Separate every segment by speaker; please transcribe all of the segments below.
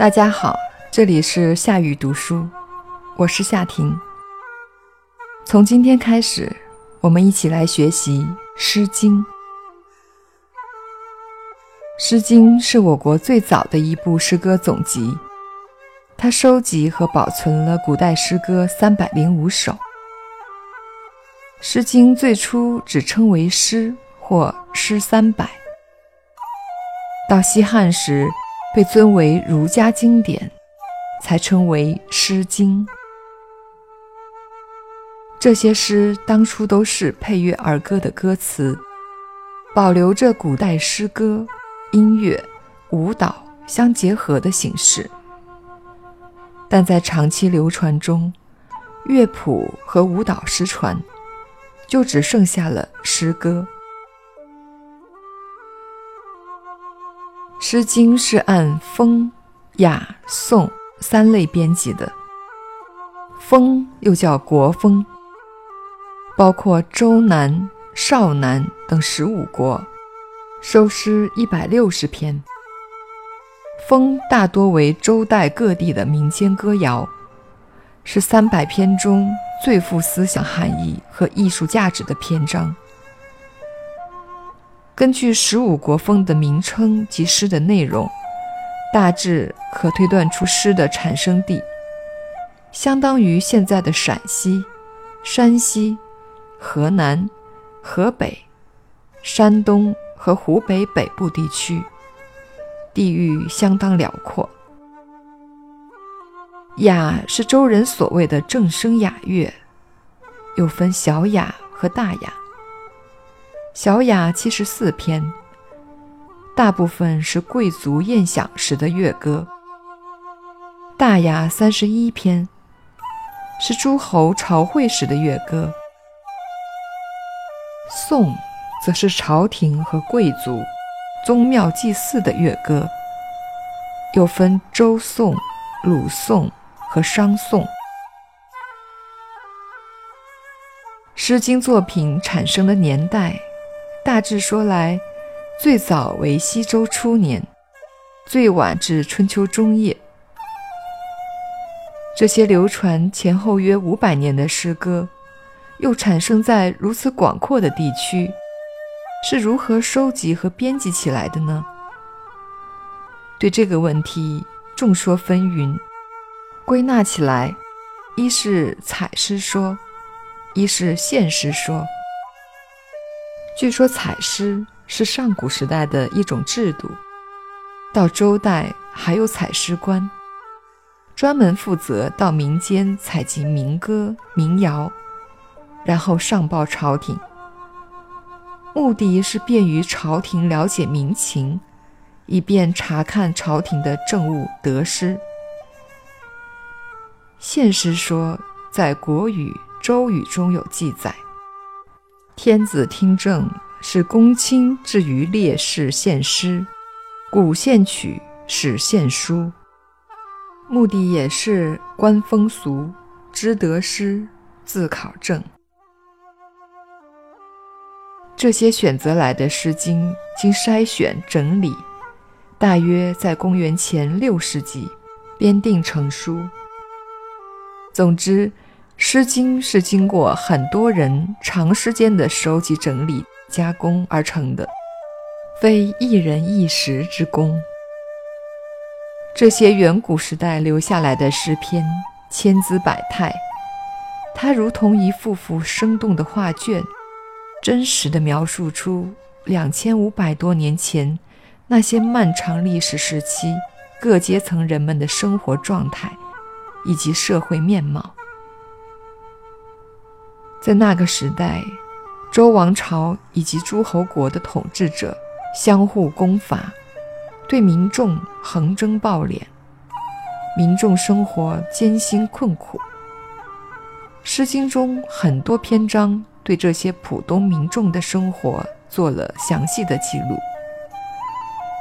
Speaker 1: 大家好，这里是夏雨读书，我是夏婷。从今天开始，我们一起来学习《诗经》。《诗经》是我国最早的一部诗歌总集，它收集和保存了古代诗歌三百零五首。《诗经》最初只称为《诗》或《诗三百》，到西汉时。被尊为儒家经典，才称为《诗经》。这些诗当初都是配乐儿歌的歌词，保留着古代诗歌、音乐、舞蹈相结合的形式。但在长期流传中，乐谱和舞蹈失传，就只剩下了诗歌。《诗经》是按风、雅、颂三类编辑的。风又叫国风，包括周南、少南等十五国，收诗一百六十篇。风大多为周代各地的民间歌谣，是三百篇中最富思想含义和艺术价值的篇章。根据十五国风的名称及诗的内容，大致可推断出诗的产生地，相当于现在的陕西、山西、河南、河北、山东和湖北北部地区，地域相当辽阔。雅是周人所谓的正声雅乐，又分小雅和大雅。小雅七十四篇，大部分是贵族宴享时的乐歌；大雅三十一篇，是诸侯朝会时的乐歌；颂，则是朝廷和贵族、宗庙祭祀的乐歌，又分周颂、鲁颂和商颂。《诗经》作品产生的年代。大致说来，最早为西周初年，最晚至春秋中叶。这些流传前后约五百年的诗歌，又产生在如此广阔的地区，是如何收集和编辑起来的呢？对这个问题，众说纷纭。归纳起来，一是采诗说，一是现诗说。据说采诗是上古时代的一种制度，到周代还有采诗官，专门负责到民间采集民歌民谣，然后上报朝廷，目的是便于朝廷了解民情，以便查看朝廷的政务得失。现实说在《国语》《周语》中有记载。天子听政，是公卿至于烈士献诗，古献曲，史献书，目的也是观风俗，知得失，自考证。这些选择来的诗经，经筛选整理，大约在公元前六世纪编订成书。总之。《诗经》是经过很多人长时间的收集、整理、加工而成的，非一人一时之功。这些远古时代留下来的诗篇，千姿百态，它如同一幅幅生动的画卷，真实的描述出两千五百多年前那些漫长历史时期各阶层人们的生活状态以及社会面貌。在那个时代，周王朝以及诸侯国的统治者相互攻伐，对民众横征暴敛，民众生活艰辛困苦。《诗经》中很多篇章对这些普通民众的生活做了详细的记录，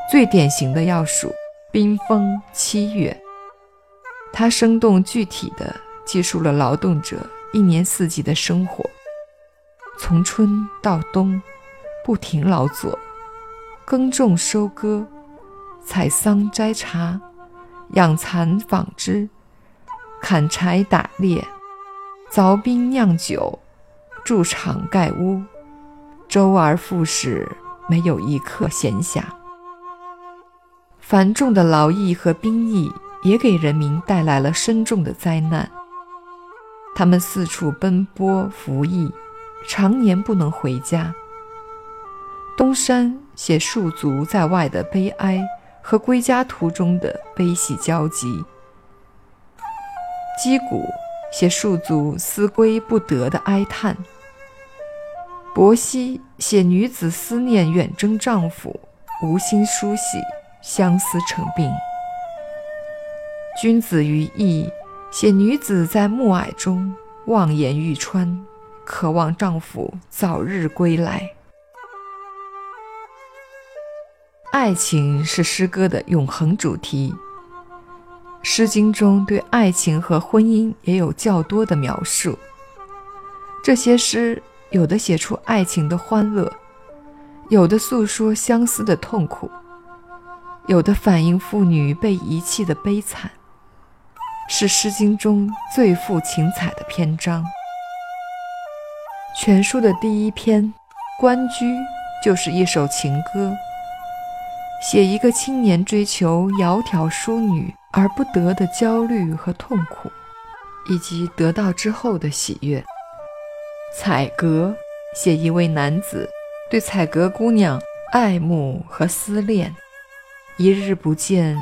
Speaker 1: 最典型的要数《冰封七月》，它生动具体地记述了劳动者。一年四季的生活，从春到冬，不停劳作，耕种、收割、采桑、摘茶，养蚕纺织，砍柴打猎，凿冰酿酒，筑厂盖屋，周而复始，没有一刻闲暇。繁重的劳役和兵役也给人民带来了深重的灾难。他们四处奔波服役，常年不能回家。东山写戍卒在外的悲哀和归家途中的悲喜交集，击鼓写戍卒思归不得的哀叹，伯希写女子思念远征丈夫，无心梳洗。相思成病。君子于义，写女子在暮霭中望眼欲穿，渴望丈夫早日归来。爱情是诗歌的永恒主题，《诗经》中对爱情和婚姻也有较多的描述。这些诗有的写出爱情的欢乐，有的诉说相思的痛苦。有的反映妇女被遗弃的悲惨，是《诗经》中最富情采的篇章。全书的第一篇《关雎》就是一首情歌，写一个青年追求窈窕淑女而不得的焦虑和痛苦，以及得到之后的喜悦。《采阁》写一位男子对采阁姑娘爱慕和思恋。一日不见，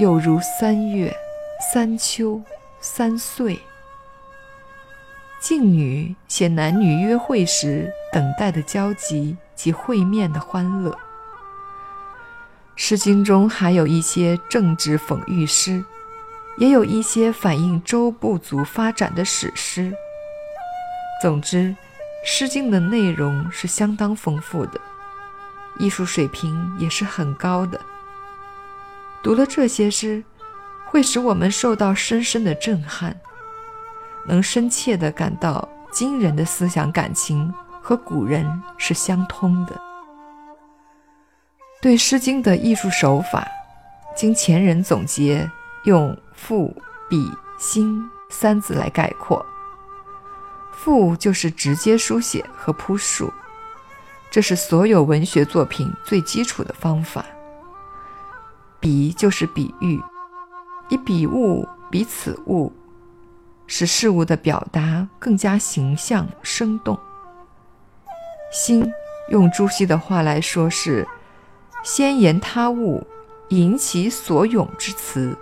Speaker 1: 又如三月、三秋、三岁。静女写男女约会时等待的焦急及会面的欢乐。《诗经》中还有一些政治讽喻诗，也有一些反映周部族发展的史诗。总之，《诗经》的内容是相当丰富的，艺术水平也是很高的。读了这些诗，会使我们受到深深的震撼，能深切地感到今人的思想感情和古人是相通的。对《诗经》的艺术手法，经前人总结，用“赋、比、兴”三字来概括。赋就是直接书写和铺述，这是所有文学作品最基础的方法。比就是比喻，以比物比此物，使事物的表达更加形象生动。兴，用朱熹的话来说是“先言他物，引其所咏之词”。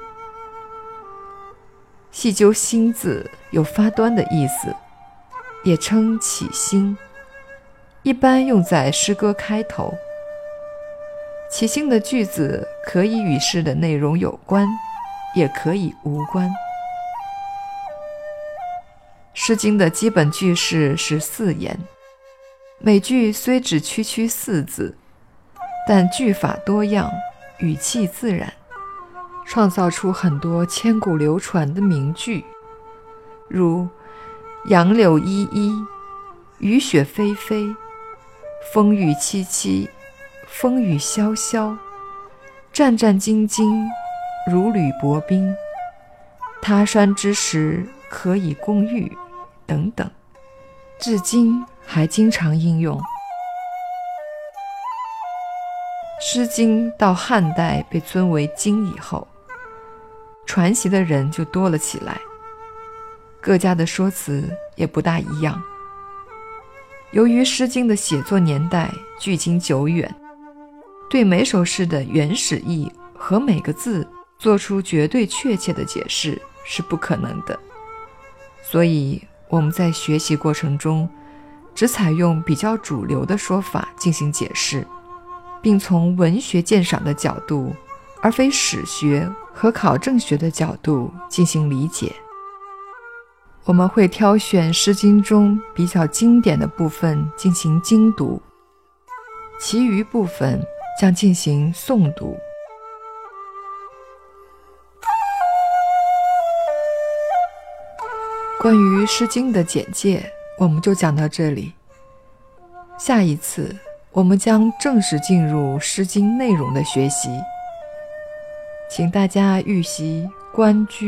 Speaker 1: 细究“兴”字，有发端的意思，也称起兴，一般用在诗歌开头。起兴的句子可以与诗的内容有关，也可以无关。《诗经》的基本句式是四言，每句虽只区区四字，但句法多样，语气自然，创造出很多千古流传的名句，如“杨柳依依，雨雪霏霏，风雨凄凄”。风雨萧萧，战战兢兢，如履薄冰。他山之石，可以攻玉，等等，至今还经常应用。《诗经》到汉代被尊为经以后，传习的人就多了起来，各家的说辞也不大一样。由于《诗经》的写作年代距今久远。对每首诗的原始意和每个字做出绝对确切的解释是不可能的，所以我们在学习过程中只采用比较主流的说法进行解释，并从文学鉴赏的角度，而非史学和考证学的角度进行理解。我们会挑选《诗经》中比较经典的部分进行精读，其余部分。将进行诵读。关于《诗经》的简介，我们就讲到这里。下一次，我们将正式进入《诗经》内容的学习。请大家预习《关雎》。